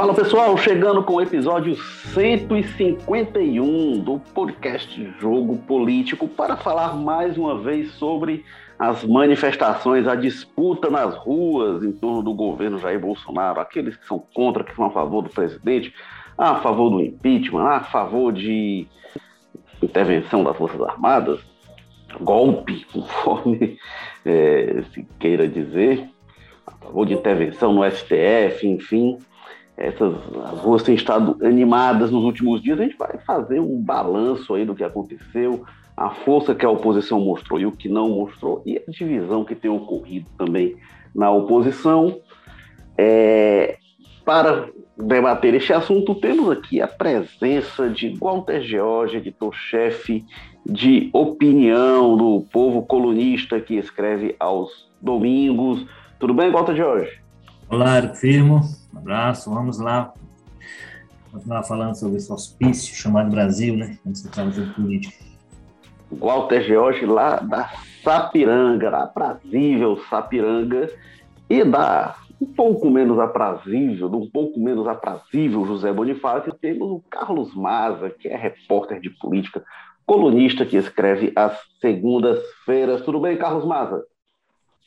Fala pessoal, chegando com o episódio 151 do podcast Jogo Político para falar mais uma vez sobre as manifestações, a disputa nas ruas em torno do governo Jair Bolsonaro, aqueles que são contra, que são a favor do presidente, a favor do impeachment, a favor de intervenção das Forças Armadas, golpe, conforme é, se queira dizer, a favor de intervenção no STF, enfim essas as ruas têm estado animadas nos últimos dias, a gente vai fazer um balanço aí do que aconteceu, a força que a oposição mostrou e o que não mostrou, e a divisão que tem ocorrido também na oposição. É, para debater este assunto, temos aqui a presença de Walter George, editor-chefe de opinião do povo colunista que escreve aos domingos. Tudo bem, Walter George? Olá, Firmo. Um abraço, vamos lá. Continuar falando sobre esse hospício chamado Brasil, né? Quando você fala sobre política. Walter George, lá da Sapiranga, aprazível Sapiranga, e da um pouco menos aprazível, do um pouco menos aprazível José Bonifácio, temos o Carlos Maza, que é repórter de política, colunista que escreve às segundas-feiras. Tudo bem, Carlos Maza?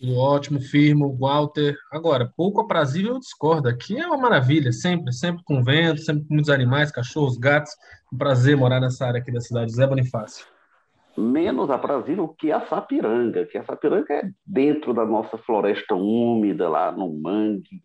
Tudo ótimo, firmo, Walter. Agora, pouco aprazível eu discordo. Aqui é uma maravilha, sempre, sempre com vento, sempre com muitos animais, cachorros, gatos. Um prazer morar nessa área aqui da cidade. Zé Bonifácio. Menos aprazível que a Sapiranga, que a Sapiranga é dentro da nossa floresta úmida, lá no mangue,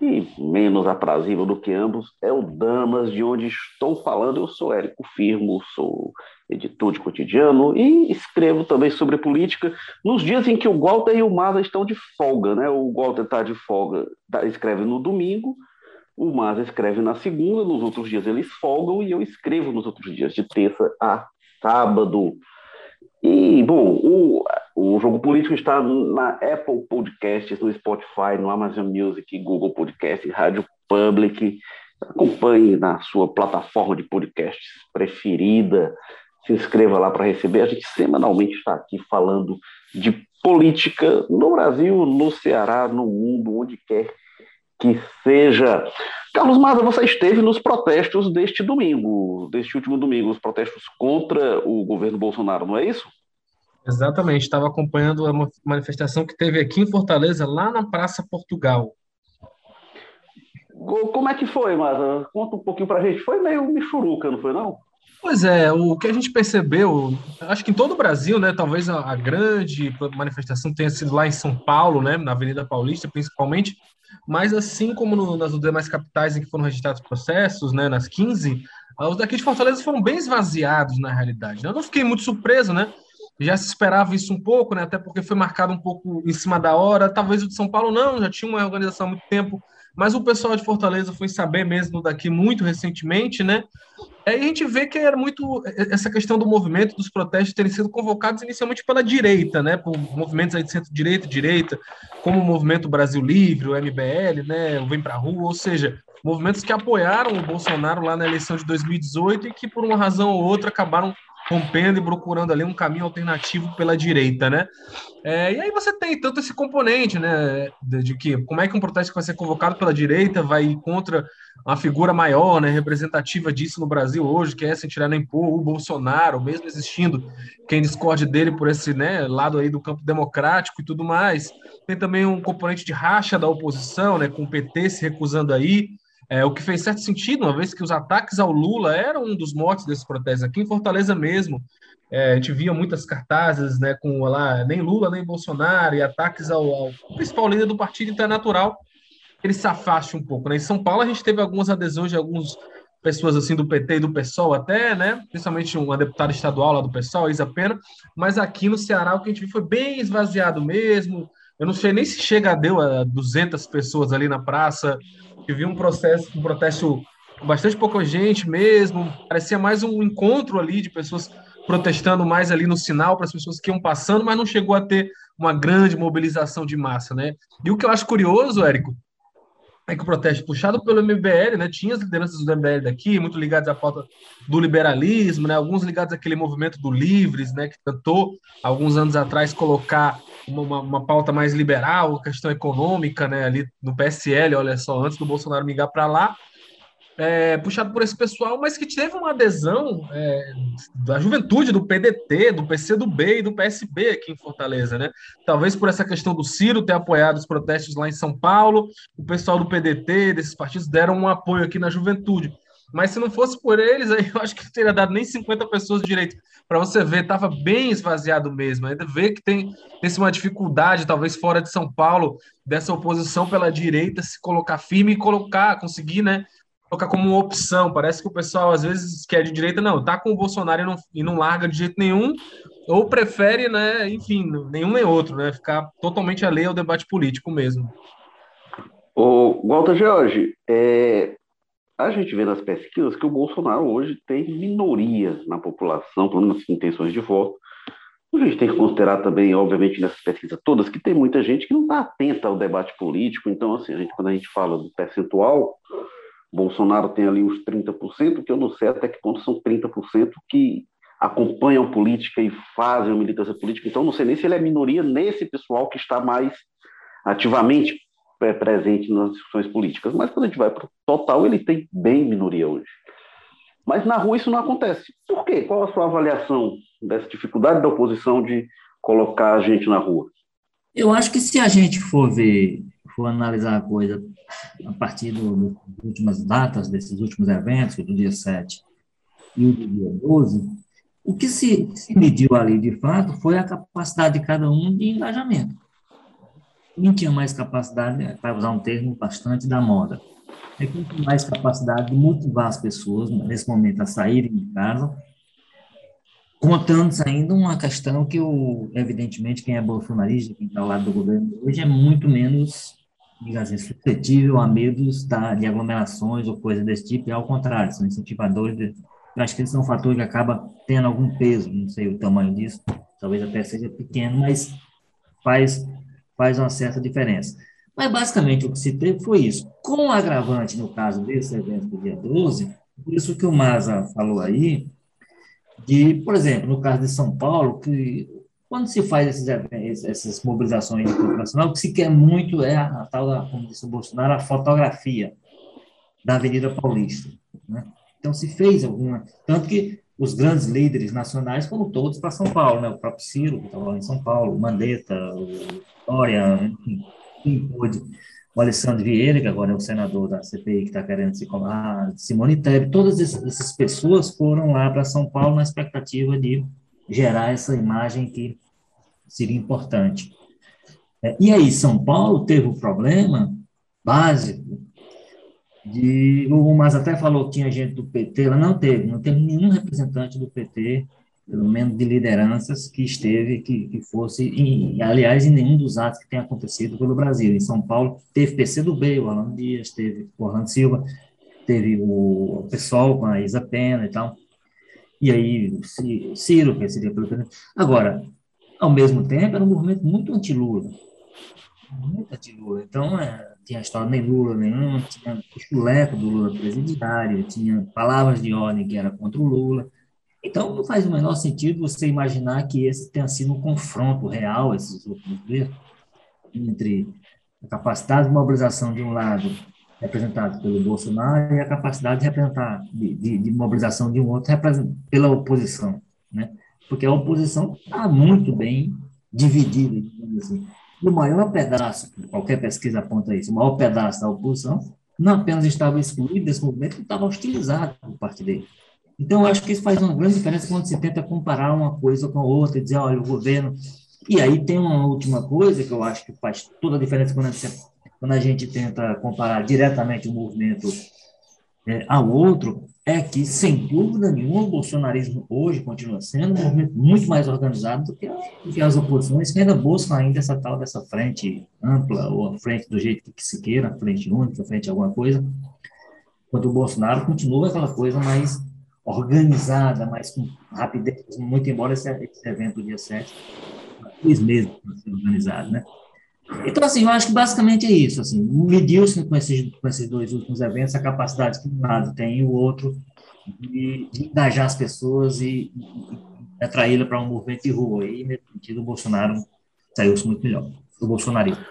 e menos aprazível do que ambos é o Damas, de onde estou falando. Eu sou Érico Firmo, sou editor de cotidiano e escrevo também sobre política nos dias em que o Walter e o Maza estão de folga. Né? O Walter está de folga, tá, escreve no domingo, o Maza escreve na segunda, nos outros dias eles folgam e eu escrevo nos outros dias, de terça a sábado. E, bom, o, o Jogo Político está na Apple Podcasts, no Spotify, no Amazon Music, Google Podcasts, Rádio Public. Acompanhe na sua plataforma de podcasts preferida. Se inscreva lá para receber. A gente semanalmente está aqui falando de política no Brasil, no Ceará, no mundo, onde quer que seja. Carlos Maza, você esteve nos protestos deste domingo, deste último domingo, os protestos contra o governo Bolsonaro, não é isso? Exatamente, estava acompanhando a manifestação que teve aqui em Fortaleza, lá na Praça Portugal. Como é que foi, Maza? Conta um pouquinho para a gente. Foi meio michuruca, não foi não? Pois é, o que a gente percebeu, acho que em todo o Brasil, né, talvez a, a grande manifestação tenha sido lá em São Paulo, né, na Avenida Paulista, principalmente, mas assim como no, nas demais capitais em que foram registrados processos, né, nas 15, os daqui de Fortaleza foram bem esvaziados na realidade. Eu não fiquei muito surpreso, né? Já se esperava isso um pouco, né? Até porque foi marcado um pouco em cima da hora. Talvez o de São Paulo não, já tinha uma organização há muito tempo. Mas o pessoal de Fortaleza foi saber mesmo daqui muito recentemente, né? Aí a gente vê que era muito essa questão do movimento, dos protestos terem sido convocados inicialmente pela direita, né? Por movimentos aí de centro-direita, direita, como o Movimento Brasil Livre, o MBL, né? O Vem Pra Rua, ou seja, movimentos que apoiaram o Bolsonaro lá na eleição de 2018 e que, por uma razão ou outra, acabaram rompendo e procurando ali um caminho alternativo pela direita, né? É, e aí você tem tanto esse componente, né, de, de, que como é que um protesto que vai ser convocado pela direita vai contra uma figura maior, né, representativa disso no Brasil hoje, que é sem tirar nem pôr o Bolsonaro, mesmo existindo quem discorde dele por esse, né, lado aí do campo democrático e tudo mais. Tem também um componente de racha da oposição, né, com o PT se recusando aí, é, o que fez certo sentido, uma vez que os ataques ao Lula eram um dos motes desses protestos. Aqui em Fortaleza mesmo, é, a gente via muitas cartazes né, com lá, nem Lula nem Bolsonaro, e ataques ao, ao principal líder do partido, então é natural que ele se afaste um pouco. Né? Em São Paulo, a gente teve algumas adesões de algumas pessoas assim do PT e do PSOL até, né? Principalmente uma deputada estadual lá do PSOL, Isa Pena, mas aqui no Ceará o que a gente viu foi bem esvaziado mesmo. Eu não sei nem se chega a deu a 200 pessoas ali na praça, que vi um processo, um protesto com bastante pouca gente mesmo, parecia mais um encontro ali de pessoas protestando mais ali no sinal para as pessoas que iam passando, mas não chegou a ter uma grande mobilização de massa, né? E o que eu acho curioso, Érico, é que o protesto puxado pelo MBL, né, tinha as lideranças do MBL daqui, muito ligadas à pauta do liberalismo, né, alguns ligados àquele movimento do Livres, né, que tentou, alguns anos atrás, colocar uma, uma, pauta mais liberal, questão econômica, né, ali no PSL, olha só, antes do Bolsonaro migrar para lá, é, puxado por esse pessoal, mas que teve uma adesão é, da juventude, do PDT, do PCdoB e do PSB aqui em Fortaleza, né? Talvez por essa questão do Ciro ter apoiado os protestos lá em São Paulo, o pessoal do PDT, desses partidos, deram um apoio aqui na juventude. Mas se não fosse por eles, aí eu acho que não teria dado nem 50 pessoas direito. Para você ver, estava bem esvaziado mesmo. Ainda vê que tem esse uma dificuldade, talvez fora de São Paulo, dessa oposição pela direita se colocar firme e colocar, conseguir, né? colocar como uma opção. Parece que o pessoal às vezes quer de direita, não, tá com o Bolsonaro e não, e não larga de jeito nenhum, ou prefere, né, enfim, nenhum nem outro, né, ficar totalmente alheio ao debate político mesmo. O Walter George, é, a gente vê nas pesquisas que o Bolsonaro hoje tem minoria na população, pelo menos nas intenções de voto. A gente tem que considerar também, obviamente, nessas pesquisas todas, que tem muita gente que não está atenta ao debate político. Então, assim, a gente, quando a gente fala do percentual, Bolsonaro tem ali uns 30%, que eu não sei até que ponto são 30% que acompanham política e fazem militância política. Então, não sei nem se ele é minoria nesse pessoal que está mais ativamente presente nas discussões políticas. Mas quando a gente vai para o total, ele tem bem minoria hoje. Mas na rua isso não acontece. Por quê? Qual a sua avaliação dessa dificuldade da oposição de colocar a gente na rua? Eu acho que se a gente for ver, for analisar a coisa a partir do, das últimas datas desses últimos eventos, do dia 7 e do dia 12, o que se, se mediu ali, de fato, foi a capacidade de cada um de engajamento. Quem tinha mais capacidade, para usar um termo bastante da moda, é quem tem mais capacidade de motivar as pessoas, nesse momento, a saírem de casa, contando ainda uma questão que, o, evidentemente, quem é bolsonarista, quem está ao lado do governo hoje, é muito menos assim, suscetível a medos da, de aglomerações ou coisa desse tipo, e ao contrário, são incentivadores. De, eu acho que esse é um fator que acaba tendo algum peso, não sei o tamanho disso, talvez até seja pequeno, mas faz, faz uma certa diferença. Mas, basicamente, o que se teve foi isso. Com o agravante, no caso desse evento do dia 12, por isso que o Maza falou aí, de, por exemplo, no caso de São Paulo, que quando se faz esses, essas mobilizações internacionais, o que se quer muito é a, a tal da, como disse o Bolsonaro, a fotografia da Avenida Paulista. Né? Então, se fez alguma. Tanto que os grandes líderes nacionais foram todos para São Paulo, né? o próprio Ciro, que estava lá em São Paulo, o Mandetta, o Dória, quem pôde. O Alessandro Vieira, que agora é o senador da CPI, que está querendo se colar, Simone Tebet, todas essas pessoas foram lá para São Paulo na expectativa de gerar essa imagem que seria importante. É, e aí, São Paulo teve um problema básico de. O Mas até falou que tinha gente do PT, ela não teve, não teve nenhum representante do PT, pelo menos de lideranças, que esteve, que, que fosse, aliás, em nenhum dos atos que tem acontecido pelo Brasil. Em São Paulo, teve PCdoB, o Orlando Dias, teve o Orlando Silva, teve o, pessoal com a Isa Pena e tal. E aí, Ciro, que seria pelo Agora, ao mesmo tempo, era um movimento muito anti-Lula. Muito anti-Lula. Então, é, tinha a história nem Lula nenhum, tinha o chuleco do Lula presidiário, tinha palavras de ordem que era contra o Lula. Então, não faz o menor sentido você imaginar que esse tenha sido um confronto real, esses últimos dias, entre a capacidade de mobilização de um lado representado pelo Bolsonaro e a capacidade de representar de, de, de mobilização de um outro pela oposição, né? Porque a oposição está muito bem dividida, assim. O maior pedaço, qualquer pesquisa aponta isso, o maior pedaço da oposição não apenas estava excluído desse movimento, estava hostilizado por parte dele. Então, eu acho que isso faz uma grande diferença quando se tenta comparar uma coisa com a outra e dizer, olha, o governo. E aí tem uma última coisa que eu acho que faz toda a diferença quando a gente quando a gente tenta comparar diretamente o movimento é, ao outro, é que, sem dúvida nenhuma, o bolsonarismo hoje continua sendo um movimento muito mais organizado do que, do que as oposições que ainda buscam ainda essa tal dessa frente ampla, ou a frente do jeito que se queira, frente única, frente a alguma coisa, enquanto o Bolsonaro continua aquela coisa mais organizada, mais com rapidez, muito embora esse, esse evento do dia 7, dois meses para ser organizado, né? Então, assim, eu acho que basicamente é isso, assim, mediu-se com esses, com esses dois últimos eventos a capacidade que um lado tem e o outro de, de engajar as pessoas e, e atraí-la para um movimento de rua, e nesse sentido o Bolsonaro saiu-se muito melhor, o bolsonarismo.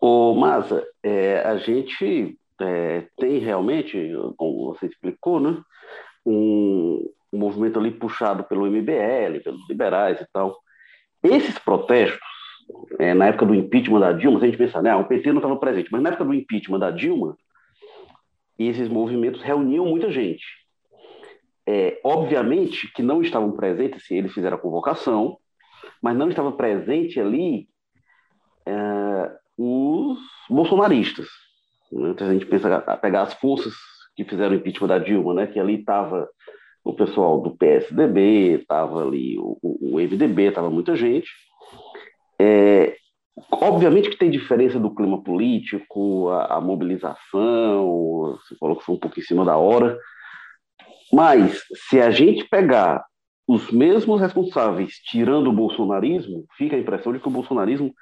Ô, Maza, é, a gente é, tem realmente, como você explicou, né, um, um movimento ali puxado pelo MBL, pelos liberais e tal. Esses protestos, é, na época do impeachment da Dilma, se a gente pensar, né, o PT não estava presente, mas na época do impeachment da Dilma, esses movimentos reuniam muita gente. É, obviamente que não estavam presentes se eles fizeram a convocação, mas não estava presente ali é, os bolsonaristas. Né? Então, a gente pensa a pegar as forças que fizeram o impeachment da Dilma, né? que ali estava o pessoal do PSDB, estava ali o, o MDB, estava muita gente. É, obviamente que tem diferença do clima político, a, a mobilização, você falou que foi um pouco em cima da hora, mas se a gente pegar os mesmos responsáveis tirando o bolsonarismo, fica a impressão de que o bolsonarismo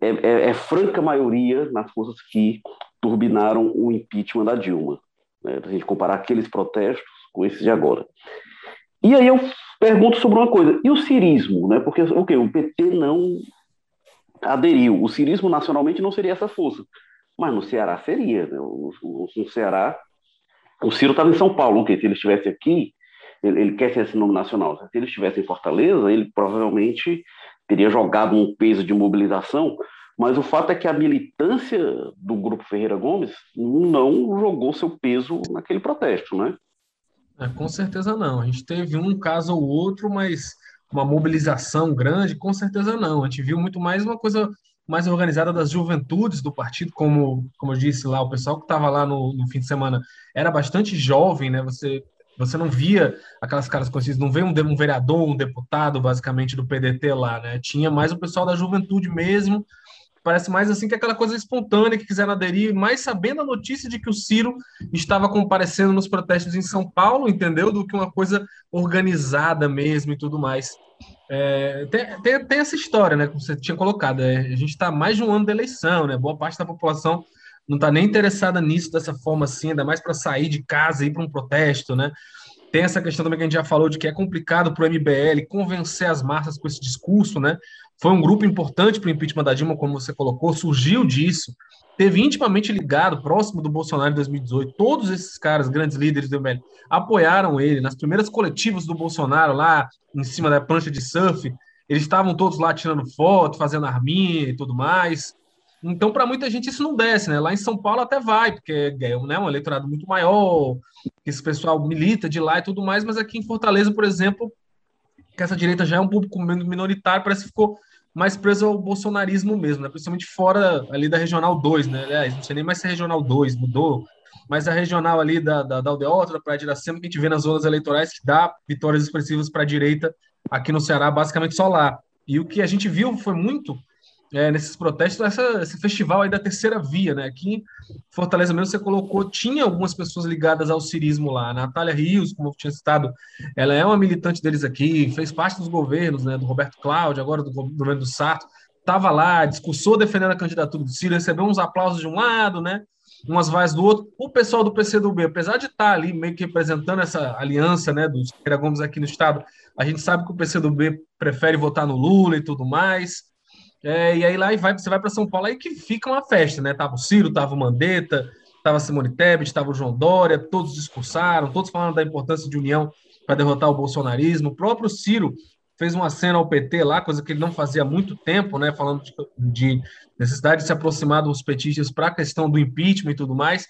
é, é, é franca maioria nas forças que turbinaram o impeachment da Dilma. Né? A gente comparar aqueles protestos com esses de agora. E aí eu pergunto sobre uma coisa, e o cirismo? Né? Porque okay, o PT não aderiu, o cirismo nacionalmente não seria essa força, mas no Ceará seria. Né? No, no Ceará, o Ciro estava em São Paulo, okay, se ele estivesse aqui, ele, ele quer ser esse nome nacional, se ele estivesse em Fortaleza, ele provavelmente teria jogado um peso de mobilização mas o fato é que a militância do Grupo Ferreira Gomes não jogou seu peso naquele protesto, né? É, com certeza não. A gente teve um caso ou outro, mas uma mobilização grande, com certeza não. A gente viu muito mais uma coisa mais organizada das juventudes do partido, como, como eu disse lá, o pessoal que estava lá no, no, fim de semana era bastante jovem, né? Você, você não via aquelas caras conhecidas, não vê um, um vereador, um deputado, basicamente, do PDT lá, né? Tinha mais o pessoal da juventude mesmo, Parece mais assim que aquela coisa espontânea que quiseram aderir, mais sabendo a notícia de que o Ciro estava comparecendo nos protestos em São Paulo, entendeu? Do que uma coisa organizada mesmo e tudo mais. É, tem, tem, tem, essa história, né? Como você tinha colocado. É, a gente está mais de um ano da eleição, né? Boa parte da população não está nem interessada nisso dessa forma assim, ainda mais para sair de casa e ir para um protesto, né? Tem essa questão também que a gente já falou de que é complicado para o MBL convencer as massas com esse discurso, né? Foi um grupo importante para o impeachment da Dilma, como você colocou, surgiu disso, teve intimamente ligado, próximo do Bolsonaro em 2018. Todos esses caras, grandes líderes do MBL, apoiaram ele nas primeiras coletivas do Bolsonaro, lá em cima da prancha de surf. Eles estavam todos lá tirando foto, fazendo arminha e tudo mais. Então, para muita gente, isso não desce, né? Lá em São Paulo até vai, porque é né, um eleitorado muito maior, esse pessoal milita de lá e tudo mais, mas aqui em Fortaleza, por exemplo, que essa direita já é um público minoritário, parece que ficou mais preso ao bolsonarismo mesmo, né? principalmente fora ali da Regional 2, né? Aliás, não sei nem mais se é Regional 2, mudou, mas a regional ali da, da, da Aldeota, da Praia de Iracema, que a gente vê nas zonas eleitorais, que dá vitórias expressivas para a direita aqui no Ceará, basicamente só lá. E o que a gente viu foi muito é, nesses protestos, essa, esse festival aí da terceira via, né? Aqui em Fortaleza mesmo você colocou, tinha algumas pessoas ligadas ao cirismo lá. A Natália Rios, como eu tinha citado, ela é uma militante deles aqui, fez parte dos governos, né? Do Roberto Cláudio, agora do governo do Sarto, estava lá, discursou defendendo a candidatura do Ciro, recebeu uns aplausos de um lado, né? Umas vaias do outro. O pessoal do PCdoB, apesar de estar ali meio que representando essa aliança, né, dos Ferreira Gomes aqui no estado, a gente sabe que o PCdoB prefere votar no Lula e tudo mais. É, e aí lá e vai, você vai para São Paulo aí que fica uma festa, né? Tava o Ciro, tava o Mandetta, tava a Simone Tebet, tava o João Dória, todos discursaram, todos falando da importância de união para derrotar o bolsonarismo. O próprio Ciro fez uma cena ao PT lá, coisa que ele não fazia há muito tempo, né? Falando de, de necessidade de se aproximar dos petistas para a questão do impeachment e tudo mais.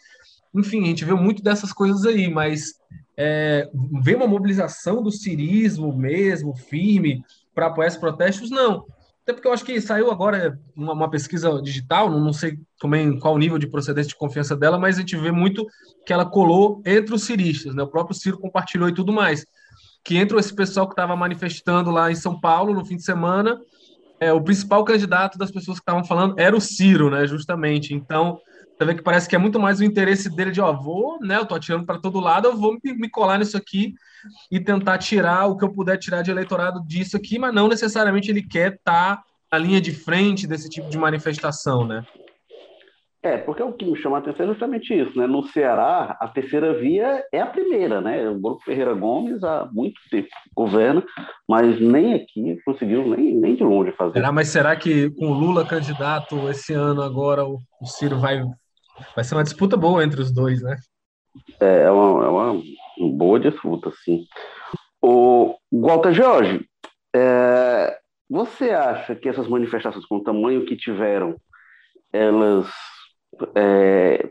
Enfim, a gente vê muito dessas coisas aí, mas é, ver uma mobilização do cirismo mesmo, firme, para apoiar esses protestos, não. Até porque eu acho que saiu agora uma, uma pesquisa digital, não, não sei também qual o nível de procedência de confiança dela, mas a gente vê muito que ela colou entre os ciristas, né? O próprio Ciro compartilhou e tudo mais. Que entre esse pessoal que estava manifestando lá em São Paulo no fim de semana, é, o principal candidato das pessoas que estavam falando era o Ciro, né? Justamente. Então, você vê que parece que é muito mais o interesse dele de, ó, vou, né? Eu tô atirando para todo lado, eu vou me, colar nisso aqui e tentar tirar o que eu puder tirar de eleitorado disso aqui, mas não necessariamente ele quer estar tá na linha de frente desse tipo de manifestação, né? É, porque o que me chama a atenção é justamente isso, né? No Ceará, a terceira via é a primeira, né? O Grupo Ferreira Gomes há muito tempo governa, mas nem aqui conseguiu nem, nem de longe fazer. Será, mas será que com o Lula candidato esse ano agora o Ciro vai vai ser uma disputa boa entre os dois, né? É, é uma, é uma boa disputa, sim. O Walter Jorge, é, você acha que essas manifestações com o tamanho que tiveram, elas é,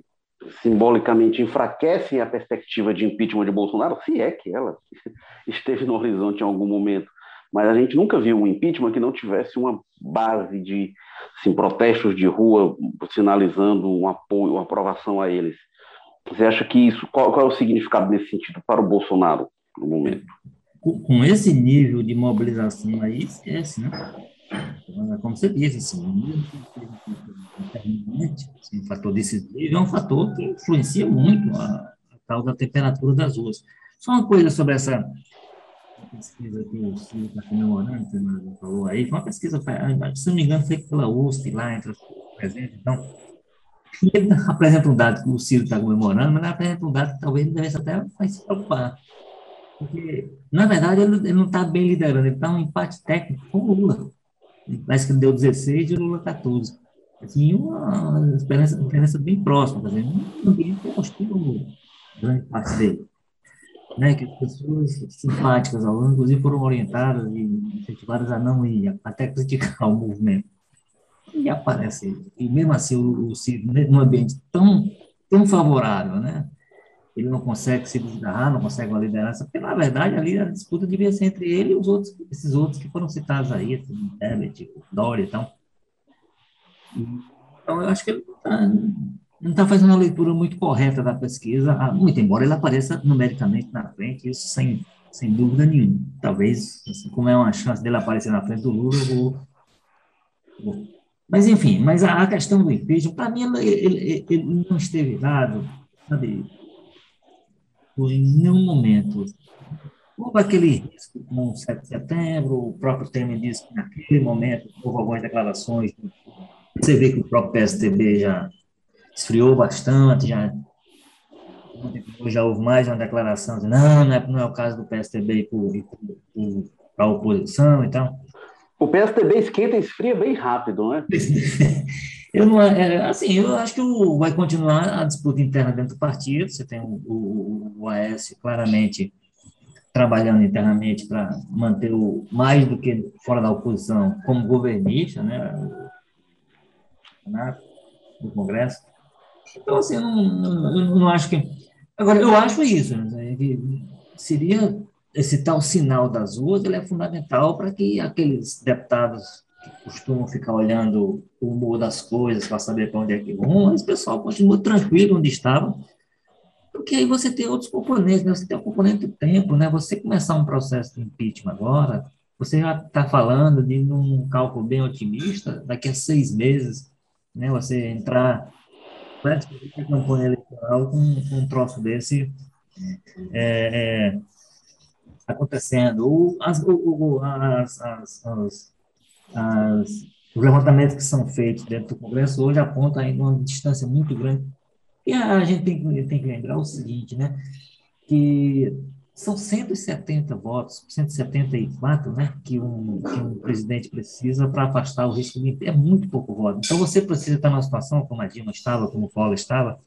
simbolicamente enfraquecem a perspectiva de impeachment de Bolsonaro, se é que ela esteve no horizonte em algum momento. Mas a gente nunca viu um impeachment que não tivesse uma base de assim, protestos de rua sinalizando um apoio, uma aprovação a eles. Você acha que isso, qual, qual é o significado nesse sentido para o Bolsonaro no momento? Com esse nível de mobilização aí, esquece, né? Como você disse, assim, assim, um fator decisivo é um fator que influencia muito a, a tal da temperatura das ruas. Só uma coisa sobre essa pesquisa que o Ciro está comemorando, que o falou aí, foi uma pesquisa, se não me engano, feita pela USP, lá entre os presentes, então, ele apresenta um dado que o Ciro está comemorando, mas ele apresenta um dado que talvez ele devesse até se preocupar. Porque, na verdade, ele, ele não está bem liderando, ele está um empate técnico com o Lula. Parece que ele deu 16 e o Lula 14. Assim, uma diferença, diferença bem próxima, tá um ambiente mostrou grande parte dele. Né, que as pessoas simpáticas ao Lula, inclusive, foram orientadas e incentivadas a não ir, até criticar o movimento. E aparece, e mesmo assim, o, o Ciro, num ambiente tão, tão favorável, né, ele não consegue se desgarrar, não consegue uma liderança, porque, na verdade, ali a disputa devia ser entre ele e os outros, esses outros que foram citados aí, assim, Tebet, Dória e tal. Então, eu acho que ele não está tá fazendo uma leitura muito correta da pesquisa, ah, muito embora ele apareça numericamente na frente, isso sem, sem dúvida nenhuma. Talvez, assim, como é uma chance dele aparecer na frente do Lula, eu vou. Mas, enfim, mas a, a questão do impeachment, para mim, ele, ele, ele não esteve dado, sabe, em nenhum momento. Houve aquele risco com o 7 de setembro, o próprio Temer disse que naquele momento houve algumas declarações. Você vê que o próprio PSDB já esfriou bastante, já, já houve mais uma declaração de não, não é, não é o caso do PSDB para a oposição, então. O PSDB esquenta e esfria bem rápido, né? Eu não, é, assim, eu acho que o, vai continuar a disputa interna dentro do partido. Você tem o, o, o AS claramente trabalhando internamente para manter o mais do que fora da oposição como governista, né? do Congresso. Então, assim, eu não, não, acho que. Agora, eu acho isso, né? seria esse tal sinal das ruas, ele é fundamental para que aqueles deputados que costumam ficar olhando o humor das coisas para saber para onde é que vão, o pessoal continua tranquilo onde estava, porque aí você tem outros componentes, né? você tem o componente do tempo, né? você começar um processo de impeachment agora, você já está falando de um cálculo bem otimista, daqui a seis meses, né? você entrar praticamente a campanha eleitoral com, um troço desse é, é, acontecendo. Ou as, as, as, as as, os levantamentos que são feitos dentro do Congresso hoje apontam ainda uma distância muito grande. E a gente tem, tem que lembrar o seguinte, né? Que são 170 votos, 174, né, que um, que um presidente precisa para afastar o risco de é muito pouco voto. Então você precisa estar numa situação como a Dilma estava, como o Paulo estava,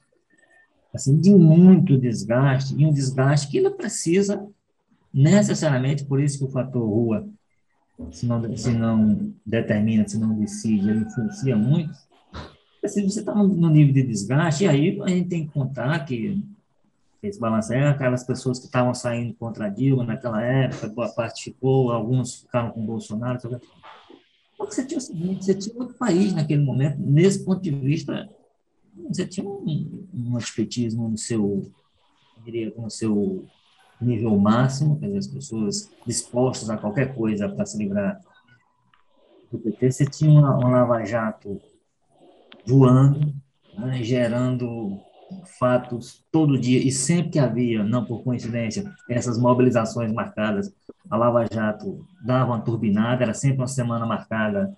assim, de muito desgaste, e um desgaste que ele precisa necessariamente, por isso que o fator rua se não, se não determina, se não decide, ele influencia muito. Se você está no nível de desgaste, e aí a gente tem que contar que esse balanceio é aquelas pessoas que estavam saindo contra a Dilma naquela época, boa parte ficou, alguns ficaram com Bolsonaro. Porque você tinha o seguinte, você tinha outro país naquele momento, nesse ponto de vista, você tinha um, um antipetismo no seu, diria, no seu nível máximo, quer dizer, as pessoas dispostas a qualquer coisa para se livrar do PT. Você tinha uma, um lava-jato voando, né, gerando fatos todo dia, e sempre que havia, não por coincidência, essas mobilizações marcadas, a Lava Jato dava uma turbinada, era sempre uma semana marcada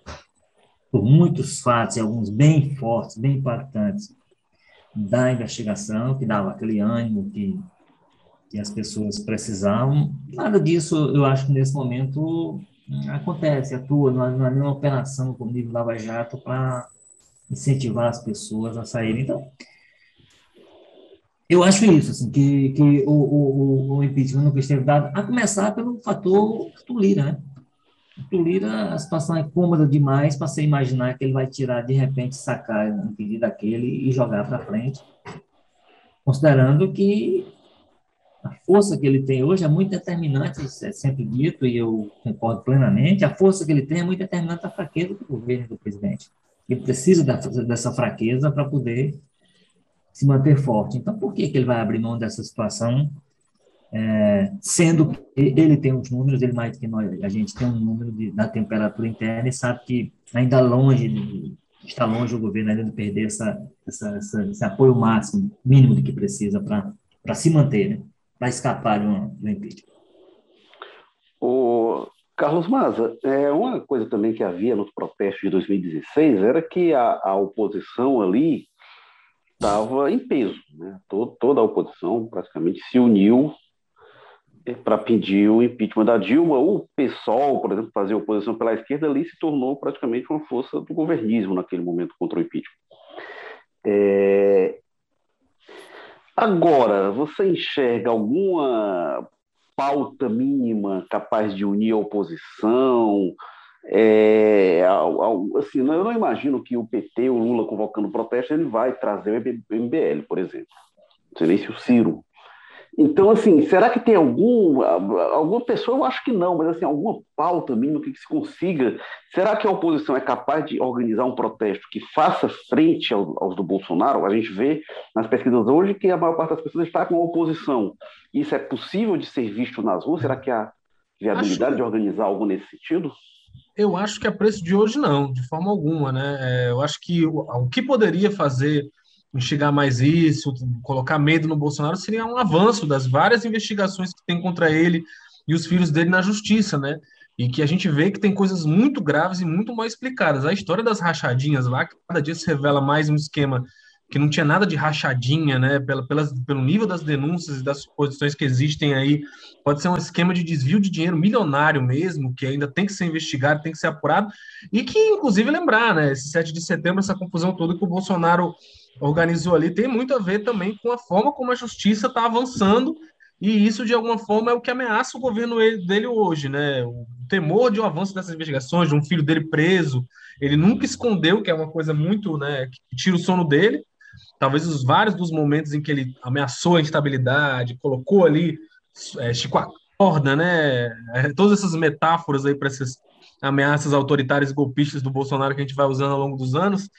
por muitos fatos, e alguns bem fortes, bem impactantes, da investigação, que dava aquele ânimo que, que as pessoas precisavam. Nada disso, eu acho que nesse momento acontece, atua, não há, não há nenhuma operação como nível Lava Jato para incentivar as pessoas a saírem. Então, eu acho isso, assim, que, que o, o, o impeachment não esteve dado, a começar pelo fator Tulira, né? Tulira, a situação é cômoda demais para você imaginar que ele vai tirar, de repente, sacar um pedido daquele e jogar para frente, considerando que a força que ele tem hoje é muito determinante, isso é sempre dito, e eu concordo plenamente, a força que ele tem é muito determinante a fraqueza do governo do presidente. Ele precisa dessa fraqueza para poder se manter forte. Então, por que, que ele vai abrir mão dessa situação, é, sendo que ele tem os números, ele mais que nós, a gente tem um número de, da temperatura interna e sabe que ainda longe, de, está longe o governo ainda de perder essa, essa, essa esse apoio máximo, mínimo de que precisa para se manter, né? para escapar de um, do impeachment. O Carlos Maza, é, uma coisa também que havia nos protestos de 2016 era que a, a oposição ali estava em peso. Né? Todo, toda a oposição praticamente se uniu é, para pedir o impeachment da Dilma. O PSOL, por exemplo, fazer oposição pela esquerda ali se tornou praticamente uma força do governismo naquele momento contra o impeachment. É, Agora, você enxerga alguma pauta mínima capaz de unir a oposição? É, assim, eu não imagino que o PT, o Lula convocando protesto, ele vai trazer o MBL, por exemplo. Não sei nem se o Ciro então, assim, será que tem algum, alguma pessoa, eu acho que não, mas assim, alguma pauta mínima que se consiga? Será que a oposição é capaz de organizar um protesto que faça frente aos, aos do Bolsonaro? A gente vê nas pesquisas hoje que a maior parte das pessoas está com a oposição. Isso é possível de ser visto nas ruas? Será que há viabilidade acho... de organizar algo nesse sentido? Eu acho que a preço de hoje não, de forma alguma, né? É, eu acho que o, o que poderia fazer instigar mais isso, colocar medo no Bolsonaro, seria um avanço das várias investigações que tem contra ele e os filhos dele na justiça, né? E que a gente vê que tem coisas muito graves e muito mal explicadas. A história das rachadinhas lá, que cada dia se revela mais um esquema que não tinha nada de rachadinha, né? Pela, pelas, pelo nível das denúncias e das suposições que existem aí, pode ser um esquema de desvio de dinheiro milionário mesmo, que ainda tem que ser investigado, tem que ser apurado, e que, inclusive, lembrar, né? Esse 7 de setembro, essa confusão toda que o Bolsonaro organizou ali tem muito a ver também com a forma como a justiça está avançando e isso de alguma forma é o que ameaça o governo dele hoje, né? O temor de um avanço dessas investigações, de um filho dele preso, ele nunca escondeu, que é uma coisa muito, né, que tira o sono dele. Talvez os vários dos momentos em que ele ameaçou a instabilidade, colocou ali é, Chico corda, né? É, todas essas metáforas aí para essas ameaças autoritárias e golpistas do Bolsonaro que a gente vai usando ao longo dos anos,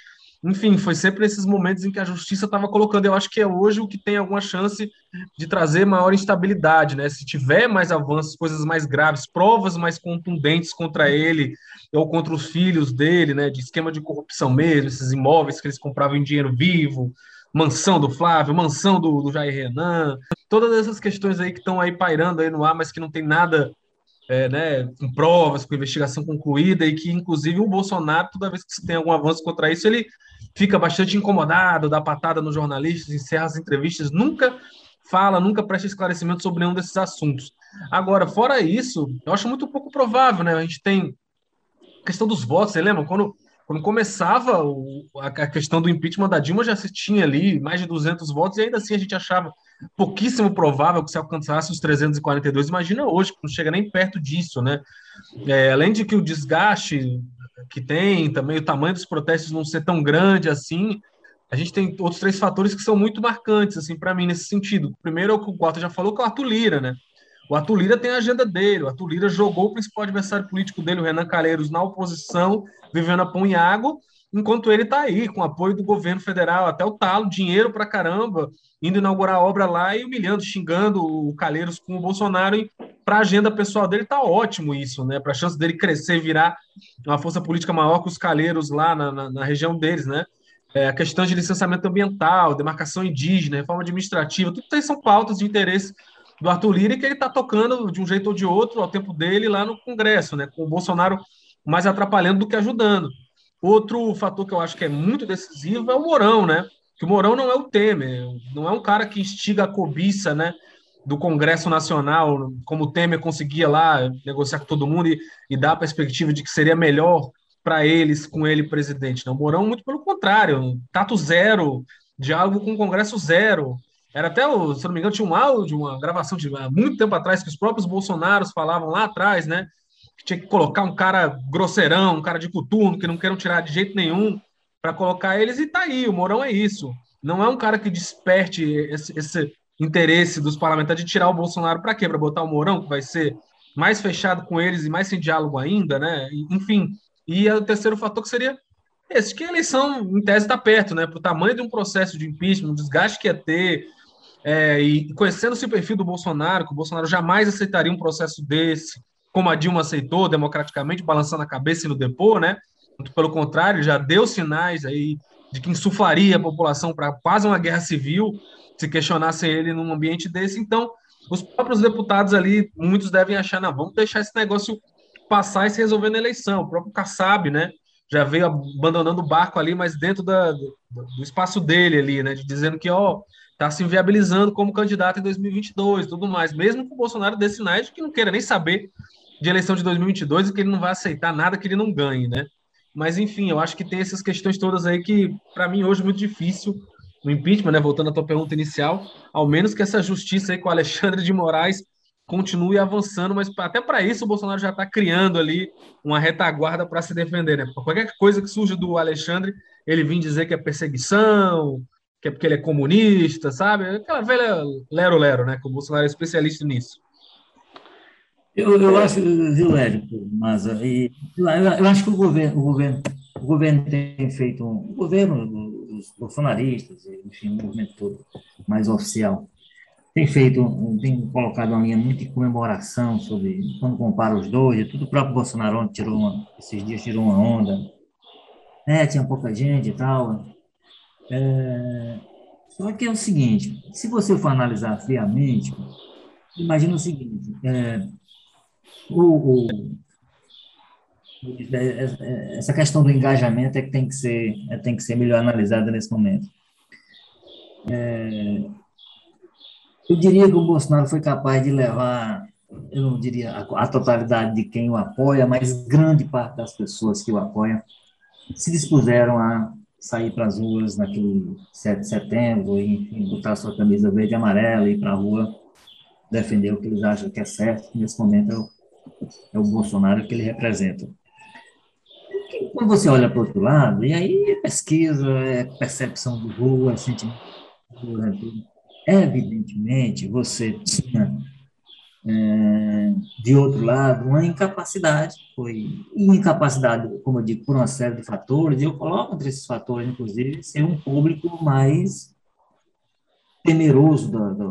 enfim, foi sempre nesses momentos em que a justiça estava colocando. Eu acho que é hoje o que tem alguma chance de trazer maior instabilidade, né? Se tiver mais avanços, coisas mais graves, provas mais contundentes contra ele ou contra os filhos dele, né? De esquema de corrupção mesmo, esses imóveis que eles compravam em dinheiro vivo, mansão do Flávio, mansão do, do Jair Renan, todas essas questões aí que estão aí pairando aí no ar, mas que não tem nada é, né, com provas, com investigação concluída, e que, inclusive, o Bolsonaro, toda vez que se tem algum avanço contra isso, ele fica bastante incomodado, dá patada nos jornalistas, encerra as entrevistas, nunca fala, nunca presta esclarecimento sobre nenhum desses assuntos. Agora, fora isso, eu acho muito pouco provável, né? A gente tem a questão dos votos, você lembra? Quando, quando começava o, a, a, questão do impeachment da Dilma, já se tinha ali mais de 200 votos, e ainda assim a gente achava pouquíssimo provável que se alcançasse os 342. Imagina hoje, que não chega nem perto disso, né? É, além de que o desgaste que tem, também o tamanho dos protestos não ser tão grande assim, a gente tem outros três fatores que são muito marcantes, assim, para mim, nesse sentido. O primeiro é o que o Guata já falou, que é o Arthur Lira, né? O Arthur Lira tem a agenda dele, o Arthur Lira jogou o principal adversário político dele, o Renan Calheiros, na oposição, vivendo a água, enquanto ele está aí, com apoio do governo federal, até o talo, dinheiro para caramba, indo inaugurar obra lá e humilhando, xingando o Calheiros com o Bolsonaro. Para a agenda pessoal dele tá ótimo isso, né? Para a chance dele crescer, virar uma força política maior que os Calheiros lá na, na, na região deles, né? É, a questão de licenciamento ambiental, demarcação indígena, reforma administrativa, tudo isso são pautas de interesse do Arthur Lira que ele está tocando de um jeito ou de outro ao tempo dele lá no Congresso, né? Com o Bolsonaro mais atrapalhando do que ajudando. Outro fator que eu acho que é muito decisivo é o Mourão, né? Que o Mourão não é o Temer, não é um cara que instiga a cobiça, né? Do Congresso Nacional, como o Temer conseguia lá negociar com todo mundo e, e dar a perspectiva de que seria melhor para eles com ele presidente. Não, o Mourão, muito pelo contrário, tato zero, diálogo com o Congresso zero. Era até, se não me engano, tinha um áudio, uma gravação de muito tempo atrás, que os próprios Bolsonaros falavam lá atrás, né? Tinha que colocar um cara grosseirão, um cara de coturno, que não queiram tirar de jeito nenhum, para colocar eles, e tá aí, o Mourão é isso. Não é um cara que desperte esse, esse interesse dos parlamentares de tirar o Bolsonaro para quê? Para botar o Mourão, que vai ser mais fechado com eles e mais sem diálogo ainda, né? Enfim. E o terceiro fator que seria esse, que a eleição, em tese, está perto, né? Para o tamanho de um processo de impeachment, o desgaste que ia ter, é, e conhecendo-se o perfil do Bolsonaro, que o Bolsonaro jamais aceitaria um processo desse, como a Dilma aceitou, democraticamente, balançando a cabeça e no depô, né? Pelo contrário, já deu sinais aí de que insuflaria a população para quase uma guerra civil, se questionasse ele num ambiente desse. Então, os próprios deputados ali, muitos devem achar, não, vamos deixar esse negócio passar e se resolver na eleição. O próprio Kassab, né? Já veio abandonando o barco ali, mas dentro da, do, espaço dele ali, né? Dizendo que, ó, está se inviabilizando como candidato em 2022 tudo mais, mesmo com o Bolsonaro dê sinais de que não queira nem saber de eleição de 2022 e que ele não vai aceitar nada que ele não ganhe, né? Mas, enfim, eu acho que tem essas questões todas aí que, para mim, hoje é muito difícil no impeachment, né? Voltando à tua pergunta inicial, ao menos que essa justiça aí com Alexandre de Moraes continue avançando, mas até para isso o Bolsonaro já está criando ali uma retaguarda para se defender, né? Qualquer coisa que surja do Alexandre, ele vem dizer que é perseguição, que é porque ele é comunista, sabe? Aquela velha lero-lero, né? Que o Bolsonaro é especialista nisso. Eu, eu acho, viu, Érico, mas e, eu, acho que o governo, o governo, o governo tem feito um, o governo, os bolsonaristas, enfim, o movimento todo mais oficial, tem feito, tem colocado uma linha muito de comemoração sobre, quando compara os dois, tudo o próprio Bolsonaro tirou uma, esses dias tirou uma onda, é, tinha pouca gente e tal, é, só que é o seguinte, se você for analisar friamente, imagina o seguinte, é, o, o, é, é, essa questão do engajamento é que tem que ser, é, tem que ser melhor analisada nesse momento. É, eu diria que o Bolsonaro foi capaz de levar, eu não diria a, a totalidade de quem o apoia, mas grande parte das pessoas que o apoiam se dispuseram a sair para as ruas naquele 7 de setembro, enfim, botar sua camisa verde e amarela e ir para a rua defender o que eles acham que é certo, nesse momento é o, é o Bolsonaro que ele representa. Quando você olha para o outro lado, e aí é pesquisa, é percepção do rua, é sentimento, é evidentemente você tinha é, de outro lado, uma incapacidade, foi uma incapacidade, como eu digo, por uma série de fatores, e eu coloco entre esses fatores, inclusive, ser um público mais temeroso da, da,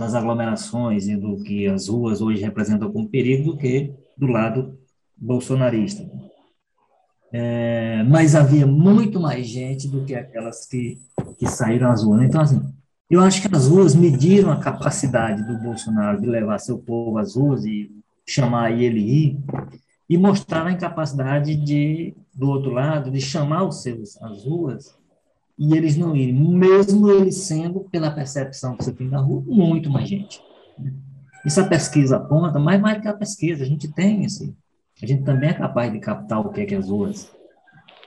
das aglomerações e do que as ruas hoje representam como perigo do que do lado bolsonarista. É, mas havia muito mais gente do que aquelas que, que saíram às ruas. Então, assim, eu acho que as ruas mediram a capacidade do Bolsonaro de levar seu povo às ruas e chamar ele ir, e mostrar a incapacidade de, do outro lado, de chamar os seus às ruas e eles não irem, mesmo eles sendo, pela percepção que você tem na rua, muito mais gente. Isso a pesquisa aponta, mas mais do que a pesquisa, a gente tem esse. A gente também é capaz de captar o que é que as ruas.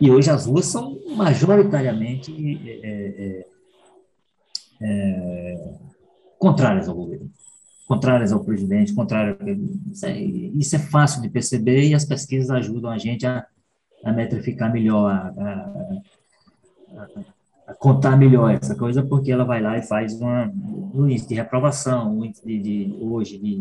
E hoje as ruas são majoritariamente é, é, é, contrárias ao governo, contrárias ao presidente, contrárias. Isso é, isso é fácil de perceber e as pesquisas ajudam a gente a, a metrificar melhor, a, a, contar melhor essa coisa, porque ela vai lá e faz uma, um índice de reprovação, um índice de, de hoje de,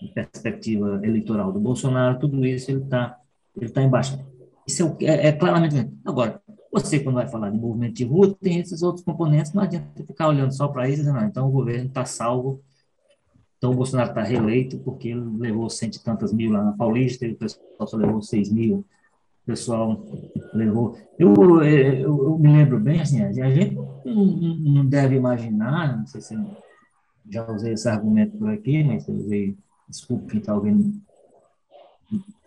de, perspectiva eleitoral do Bolsonaro, tudo isso ele está ele tá embaixo. Isso é, é, é claramente. Agora, você, quando vai falar de movimento de rua, tem esses outros componentes, não adianta ficar olhando só para isso, não. Então, o governo está salvo, então o Bolsonaro está reeleito, porque ele levou cento e tantas mil lá na Paulista, e o pessoal só levou seis mil, o pessoal levou... Eu, eu, eu me lembro bem, assim, a gente não deve imaginar, não sei se já usei esse argumento por aqui, mas eu usei, desculpe quem está ouvindo,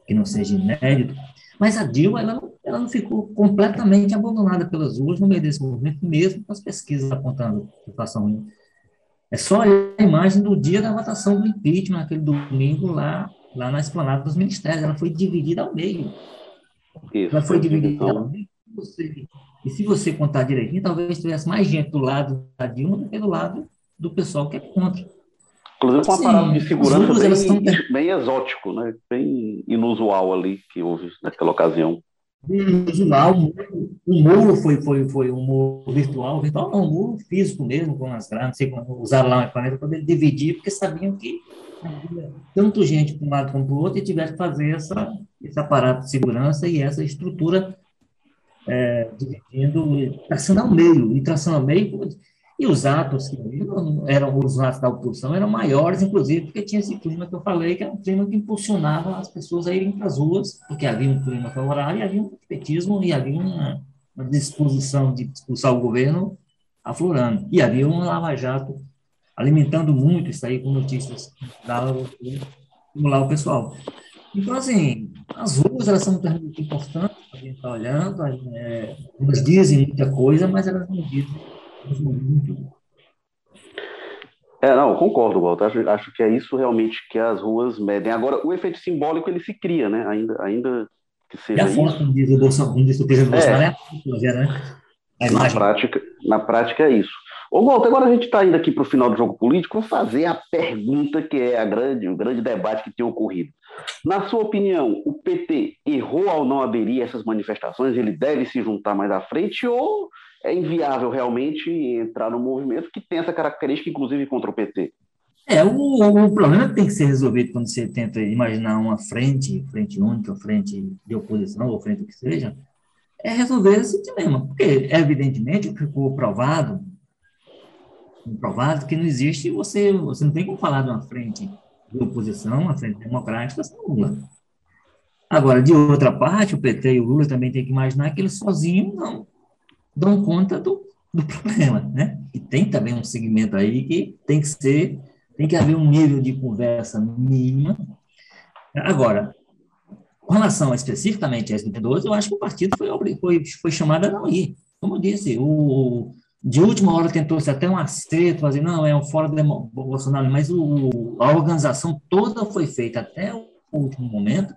que não seja inédito, mas a Dilma, ela, ela não ficou completamente abandonada pelas ruas no meio desse movimento, mesmo com as pesquisas apontando situação. É só a imagem do dia da votação do impeachment, aquele domingo lá, lá na esplanada dos ministérios. Ela foi dividida ao meio. Isso, ela foi dividida ao meio. e se você contar direitinho, talvez tivesse mais gente do lado da Dilma do que do lado do pessoal que é contra. Inclusive com um aparato de segurança bem, estão... bem exótico, né? bem inusual ali que houve naquela ocasião. Inusual, o muro foi, foi, foi um muro virtual, virtual não, um muro físico mesmo, com as grades, não sei como, usaram lá uma equipamento para dividir, porque sabiam que havia tanto gente para um lado como para o outro e tiveram que fazer essa, esse aparato de segurança e essa estrutura é, dividindo, traçando ao meio, e traçando ao meio e os atos que eram os atos da oposição eram maiores, inclusive, porque tinha esse clima que eu falei, que era um clima que impulsionava as pessoas a irem para as ruas, porque havia um clima favorável, e havia um petismo, e havia uma, uma disposição de expulsar o governo aflorando. E havia um lava-jato alimentando muito isso aí com notícias para estimular o pessoal. Então, assim, as ruas, elas são muito importantes, a gente está olhando, é, elas dizem muita coisa, mas elas não dizem é, não, concordo, Walter. Acho, acho que é isso realmente que as ruas medem. Agora, o efeito simbólico ele se cria, né? Ainda, ainda que seja. E a foto, como diz o Bolsonaro, diz o presidente Bolsonaro, é, é né? Na prática, na prática é isso. Ô, Walter, agora a gente está indo aqui para o final do jogo político, vou fazer a pergunta que é a grande, o grande debate que tem ocorrido. Na sua opinião, o PT errou ao não aderir a essas manifestações? Ele deve se juntar mais à frente ou é inviável realmente entrar no movimento que tem essa característica, inclusive contra o PT. É, o, o problema que tem que ser resolvido quando você tenta imaginar uma frente, frente única, frente de oposição, ou frente o que seja, é resolver esse dilema. Porque, evidentemente, ficou provado, provado que não existe, você, você não tem como falar de uma frente de oposição, uma frente democrática, sem Lula. Agora, de outra parte, o PT e o Lula também têm que imaginar que eles sozinhos não dão conta do, do problema, né? E tem também um segmento aí que tem que ser, tem que haver um nível de conversa mínima. Agora, com relação especificamente a S22, eu acho que o partido foi, foi, foi chamado a não ir. Como eu disse, o, de última hora tentou-se até um acerto, fazer, não, é um fora do Bolsonaro, mas o, a organização toda foi feita até o último momento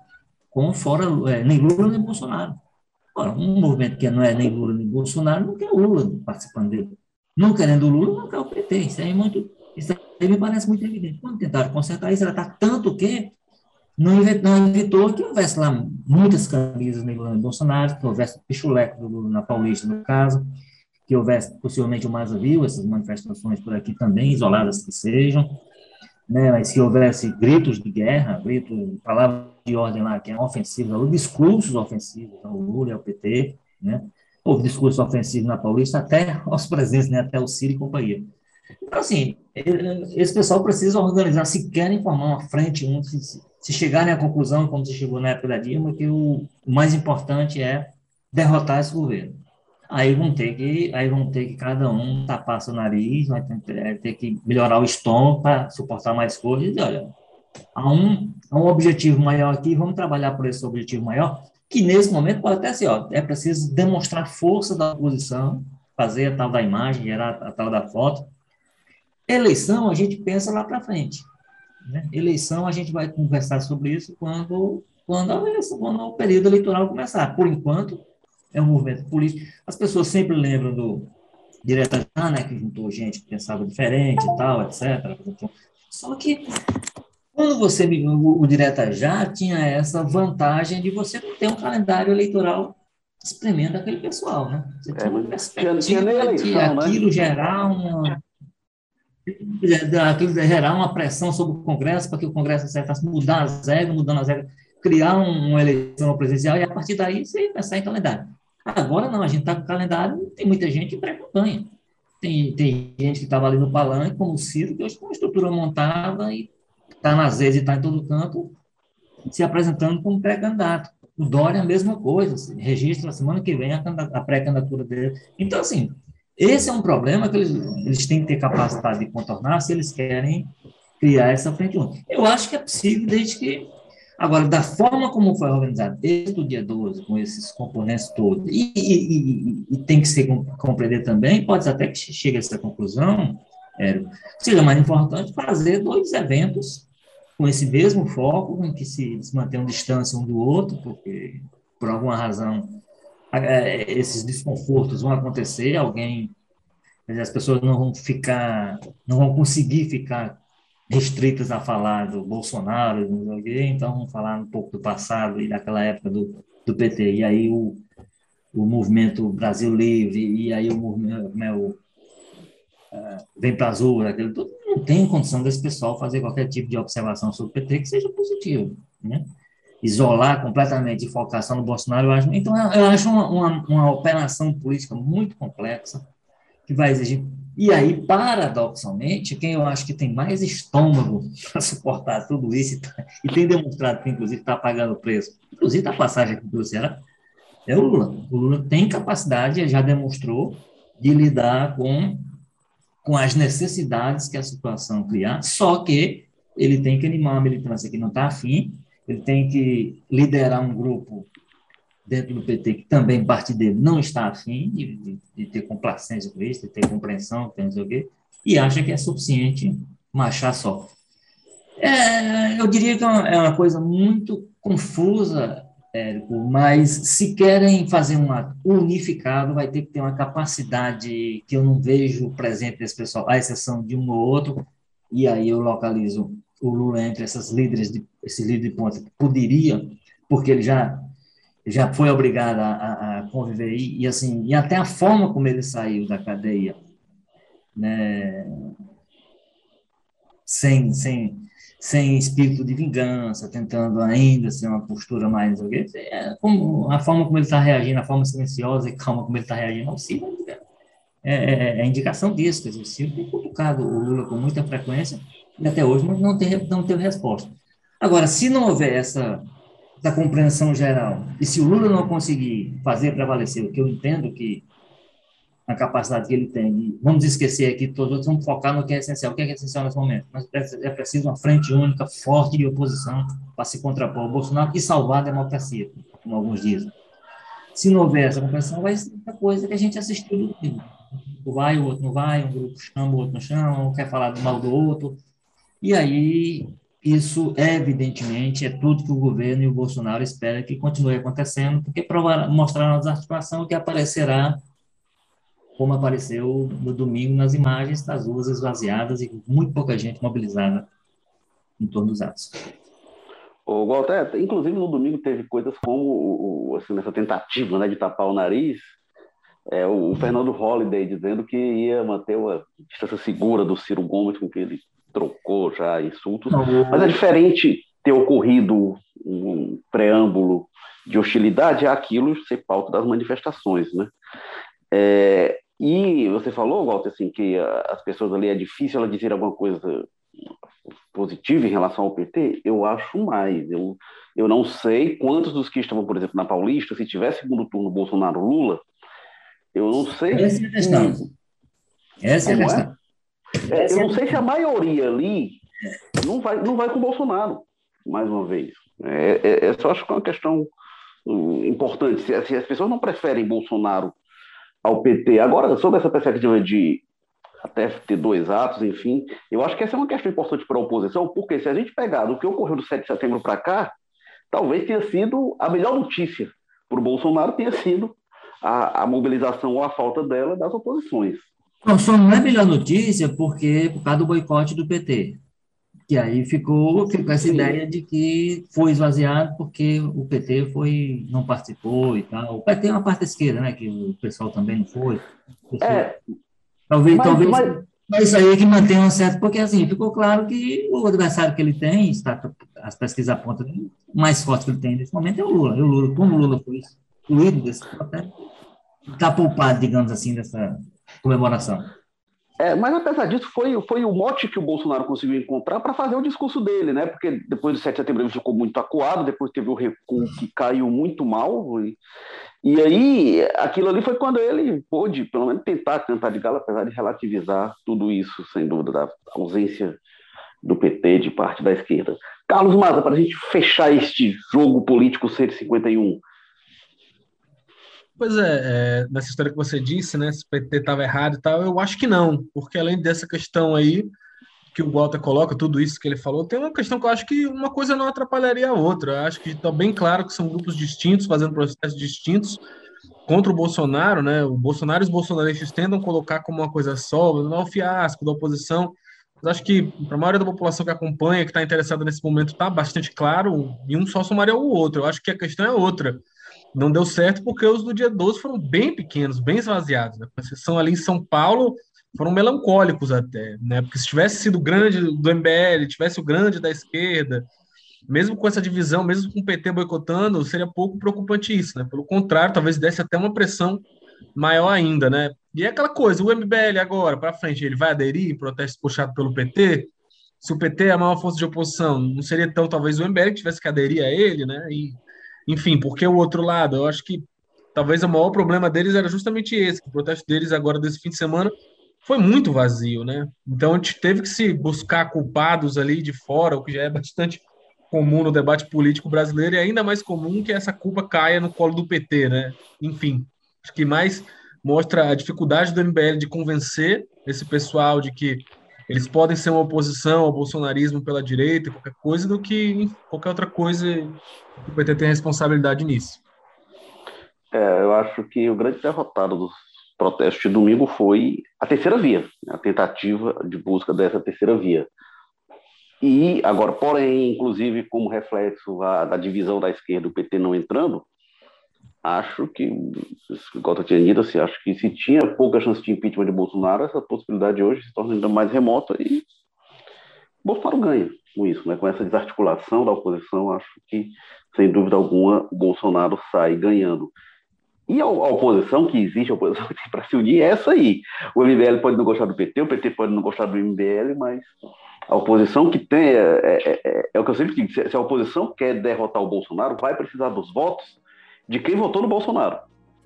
com fora, é, nem Lula nem Bolsonaro. Ora, um movimento que não é nem Lula nem Bolsonaro não quer Lula participando dele. Não querendo Lula, não quer o PT. Isso aí, é muito, isso aí me parece muito evidente. Quando tentaram consertar isso, ela está tanto que não evitou que houvesse lá muitas camisas nem Lula nem Bolsonaro, que houvesse pichuleco do Lula na Paulista, no caso, que houvesse possivelmente o mais viu essas manifestações por aqui também, isoladas que sejam, né, mas que houvesse gritos de guerra, gritos, palavras de ordem lá que é ofensiva, discursos ofensivos ao Lula e ao PT, né? Houve discurso ofensivo na Paulista até aos presentes, né? Até o Ciro e companhia. Então, assim, esse pessoal precisa organizar, se querem formar uma frente, um, se, se chegarem à conclusão, como se chegou na época da Dilma, que o mais importante é derrotar esse governo. Aí vão ter que, aí vão ter que cada um tapar seu nariz, vai ter, ter que melhorar o estômago para suportar mais coisas. E olha, há um, há um objetivo maior aqui, vamos trabalhar por esse objetivo maior, que nesse momento pode até ser, ó, é preciso demonstrar força da oposição, fazer a tal da imagem, gerar a tal da foto. Eleição, a gente pensa lá para frente. Né? Eleição, a gente vai conversar sobre isso quando, quando, a quando o período eleitoral começar. Por enquanto, é um movimento político. As pessoas sempre lembram do Direta né, que juntou gente que pensava diferente e tal, etc. Só que quando você, o, o Direta Já tinha essa vantagem de você ter um calendário eleitoral espremendo aquele pessoal, né? Você tinha uma perspectiva eleição, de né? aquilo né? gerar uma aquilo gerar uma pressão sobre o Congresso para que o Congresso acertasse mudar as regras, mudando as regras, criar uma eleição presidencial e a partir daí você pensar em calendário. Agora não, a gente está com calendário, tem muita gente pré-campanha. Tem, tem gente que estava ali no palanque, como o Ciro, que hoje com uma estrutura montada e está nas vezes e está em todo canto, se apresentando como pré-candidato. O Dória, a mesma coisa, assim, registra na semana que vem a, a pré-candidatura dele. Então, assim, esse é um problema que eles, eles têm que ter capacidade de contornar se eles querem criar essa frente única. Eu acho que é possível, desde que Agora, da forma como foi organizado desde o dia 12, com esses componentes todos, e, e, e, tem que ser compreender também, pode até que chegue a essa conclusão, é, seja mais importante fazer dois eventos com esse mesmo foco, em que se, se mantenham distância um do outro, porque, por alguma razão, é, esses desconfortos vão acontecer, alguém, as pessoas não vão ficar, não vão conseguir ficar restritas a falar do Bolsonaro, então vamos falar um pouco do passado e daquela época do, do PT. E aí o, o movimento Brasil Livre, e aí o movimento uh, Vem para Azul, aquele tudo, não tem condição desse pessoal fazer qualquer tipo de observação sobre o PT que seja positivo, né? Isolar completamente e focar só no Bolsonaro, eu acho. Então, eu acho uma, uma, uma operação política muito complexa, que vai exigir e aí, paradoxalmente, quem eu acho que tem mais estômago para suportar tudo isso e, tá, e tem demonstrado que, inclusive, está pagando o preço, inclusive a passagem aqui pelo Ceará, é o Lula. O Lula tem capacidade, já demonstrou, de lidar com, com as necessidades que a situação criar, só que ele tem que animar uma militância que não está afim, ele tem que liderar um grupo dentro do PT, que também parte dele não está afim de, de, de ter complacência com isso, de ter compreensão, não sei o quê, e acha que é suficiente marchar só. É, eu diria que é uma, é uma coisa muito confusa, Érico, mas se querem fazer um ato unificado, vai ter que ter uma capacidade que eu não vejo presente desse pessoal, à exceção de um ou outro, e aí eu localizo o Lula entre essas líderes de, esse líder de ponta que poderia, porque ele já já foi obrigado a, a, conviver. E, e, assim e até a forma como ele saiu da cadeia né sem sem sem espírito de vingança tentando ainda ser uma postura mais é, como a forma como ele está reagindo a forma silenciosa e calma como ele está reagindo ao é, é, é, indicação disso quer dizer, o Ciro tem cutucado o Lula com muita frequência e até hoje não tem não teve resposta. Agora se não houver essa da compreensão geral. E se o Lula não conseguir fazer prevalecer o que eu entendo que a capacidade que ele tem, vamos esquecer aqui todos, vamos focar no que é essencial. O que é, que é essencial nesse momento? Mas é preciso uma frente única, forte de oposição para se contrapor ao Bolsonaro e salvar a democracia, como alguns dizem. Se não houver essa compreensão, vai ser uma coisa que a gente assistiu do. Um vai, o outro não vai, um grupo chama, o outro não chama, um quer falar do mal do outro. E aí isso, evidentemente, é tudo que o governo e o Bolsonaro esperam que continue acontecendo, porque provar, mostraram a desarticulação que aparecerá, como apareceu no domingo nas imagens das ruas esvaziadas e muito pouca gente mobilizada em torno dos atos. O Walter, inclusive no domingo teve coisas como assim, nessa tentativa né, de tapar o nariz, é, o Fernando Holliday dizendo que ia manter uma distância segura do Ciro Gomes com que ele trocou já insultos, mas é diferente ter ocorrido um preâmbulo de hostilidade aquilo ser pauta das manifestações, né? É, e você falou, Walter, assim, que as pessoas ali é difícil ela dizer alguma coisa positiva em relação ao PT, eu acho mais. Eu, eu não sei quantos dos que estavam, por exemplo, na Paulista, se tivesse segundo turno Bolsonaro-Lula, eu não sei. Essa é a questão. Essa é a é? questão. É? Eu não sei se a maioria ali não vai, não vai com o Bolsonaro, mais uma vez. É, é, é só acho que é uma questão hum, importante. Se, se, as pessoas não preferem Bolsonaro ao PT, agora, sobre essa perspectiva de até ter dois atos, enfim, eu acho que essa é uma questão importante para a oposição, porque se a gente pegar do que ocorreu do 7 de setembro para cá, talvez tenha sido a melhor notícia para o Bolsonaro, tenha sido a, a mobilização ou a falta dela das oposições. Não, só não é melhor notícia porque por causa do boicote do PT. Que aí ficou, ficou essa ideia de que foi esvaziado porque o PT foi, não participou e tal. O PT é uma parte da esquerda, né? Que o pessoal também não foi. É, talvez, mas, talvez. Mas... mas isso aí é que mantém um certo, porque assim, ficou claro que o adversário que ele tem, está, as pesquisas apontam, o mais forte que ele tem nesse momento é o Lula. E o Lula, como o Lula foi excluído desse papel, está poupado, digamos assim, dessa, comemoração. É, mas apesar disso, foi, foi o mote que o Bolsonaro conseguiu encontrar para fazer o discurso dele, né? Porque depois do 7 de setembro ele ficou muito acuado, depois teve o recuo que caiu muito mal. E, e aí, aquilo ali foi quando ele pôde, pelo menos, tentar cantar de gala, apesar de relativizar tudo isso, sem dúvida, da ausência do PT de parte da esquerda. Carlos Maza, para a gente fechar este jogo político 151. Pois é, é, nessa história que você disse, né, se o PT estava errado e tal, eu acho que não, porque além dessa questão aí que o Walter coloca, tudo isso que ele falou, tem uma questão que eu acho que uma coisa não atrapalharia a outra. Eu acho que está bem claro que são grupos distintos, fazendo processos distintos contra o Bolsonaro, né? O Bolsonaro e os bolsonaristas tentam colocar como uma coisa só, não é um fiasco da oposição. Mas acho que para a maioria da população que acompanha, que está interessada nesse momento, está bastante claro, e um só somaria o outro. Eu acho que a questão é outra. Não deu certo porque os do dia 12 foram bem pequenos, bem esvaziados. Né? A sessão ali em São Paulo foram melancólicos até, né? Porque se tivesse sido grande do MBL, tivesse o grande da esquerda, mesmo com essa divisão, mesmo com o PT boicotando, seria pouco preocupante isso, né? Pelo contrário, talvez desse até uma pressão maior ainda, né? E é aquela coisa, o MBL agora, para frente, ele vai aderir protesto puxado pelo PT? Se o PT é a maior força de oposição, não seria então talvez o MBL que tivesse que aderir a ele, né? E, enfim, porque o outro lado, eu acho que talvez o maior problema deles era justamente esse, o protesto deles agora desse fim de semana foi muito vazio, né? Então a gente teve que se buscar culpados ali de fora, o que já é bastante comum no debate político brasileiro e ainda mais comum que essa culpa caia no colo do PT, né? Enfim, acho que mais mostra a dificuldade do MBL de convencer esse pessoal de que eles podem ser uma oposição ao bolsonarismo pela direita, qualquer coisa, do que qualquer outra coisa o PT tem responsabilidade nisso. É, eu acho que o grande derrotado dos protestos de domingo foi a terceira via, né? a tentativa de busca dessa terceira via. E agora, porém, inclusive como reflexo da divisão da esquerda, o PT não entrando, acho que, igual eu tinha dito, assim, acho que se tinha pouca chance de impeachment de Bolsonaro, essa possibilidade hoje se torna ainda mais remota e Bolsonaro ganha com isso, né? com essa desarticulação da oposição, acho que, sem dúvida alguma, o Bolsonaro sai ganhando. E a, oposição que existe, a oposição que tem para se unir é essa aí. O MBL pode não gostar do PT, o PT pode não gostar do MBL, mas a oposição que tem, é, é, é, é o que eu sempre digo, se a oposição quer derrotar o Bolsonaro, vai precisar dos votos de quem votou no Bolsonaro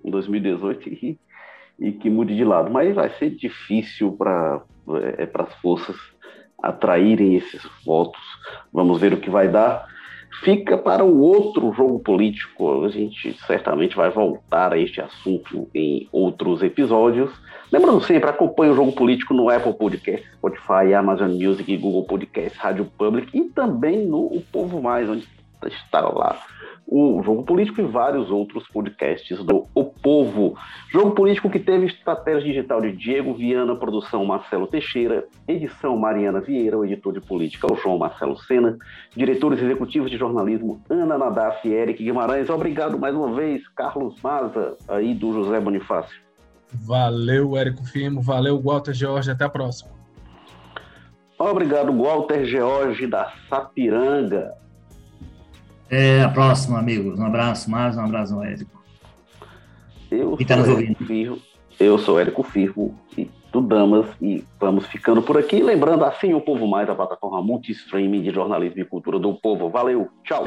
em 2018 e, e que mude de lado. Mas vai ser difícil para é, é as forças atraírem esses votos. Vamos ver o que vai dar fica para o outro jogo político. A gente certamente vai voltar a este assunto em outros episódios. Lembrando sempre, acompanhe o jogo político no Apple Podcast, Spotify, Amazon Music, Google Podcast, Rádio Public e também no O Povo Mais, onde está lá o Jogo Político e vários outros podcasts do O Povo. Jogo Político que teve estratégia digital de Diego Viana, produção Marcelo Teixeira, edição Mariana Vieira, o editor de política o João Marcelo Sena, diretores executivos de jornalismo Ana Nadaf e Eric Guimarães. Obrigado mais uma vez, Carlos Maza, aí do José Bonifácio. Valeu, Érico Firmo, valeu, Walter George, até a próxima. Obrigado, Walter George da Sapiranga. Até a próxima, amigos. Um abraço, mais um abraço, Érico. Eu tá sou Érico Firmo, eu sou Érico Firmo e do Damas e vamos ficando por aqui. Lembrando, assim o Povo Mais, a plataforma multi-streaming de jornalismo e cultura do povo. Valeu, tchau.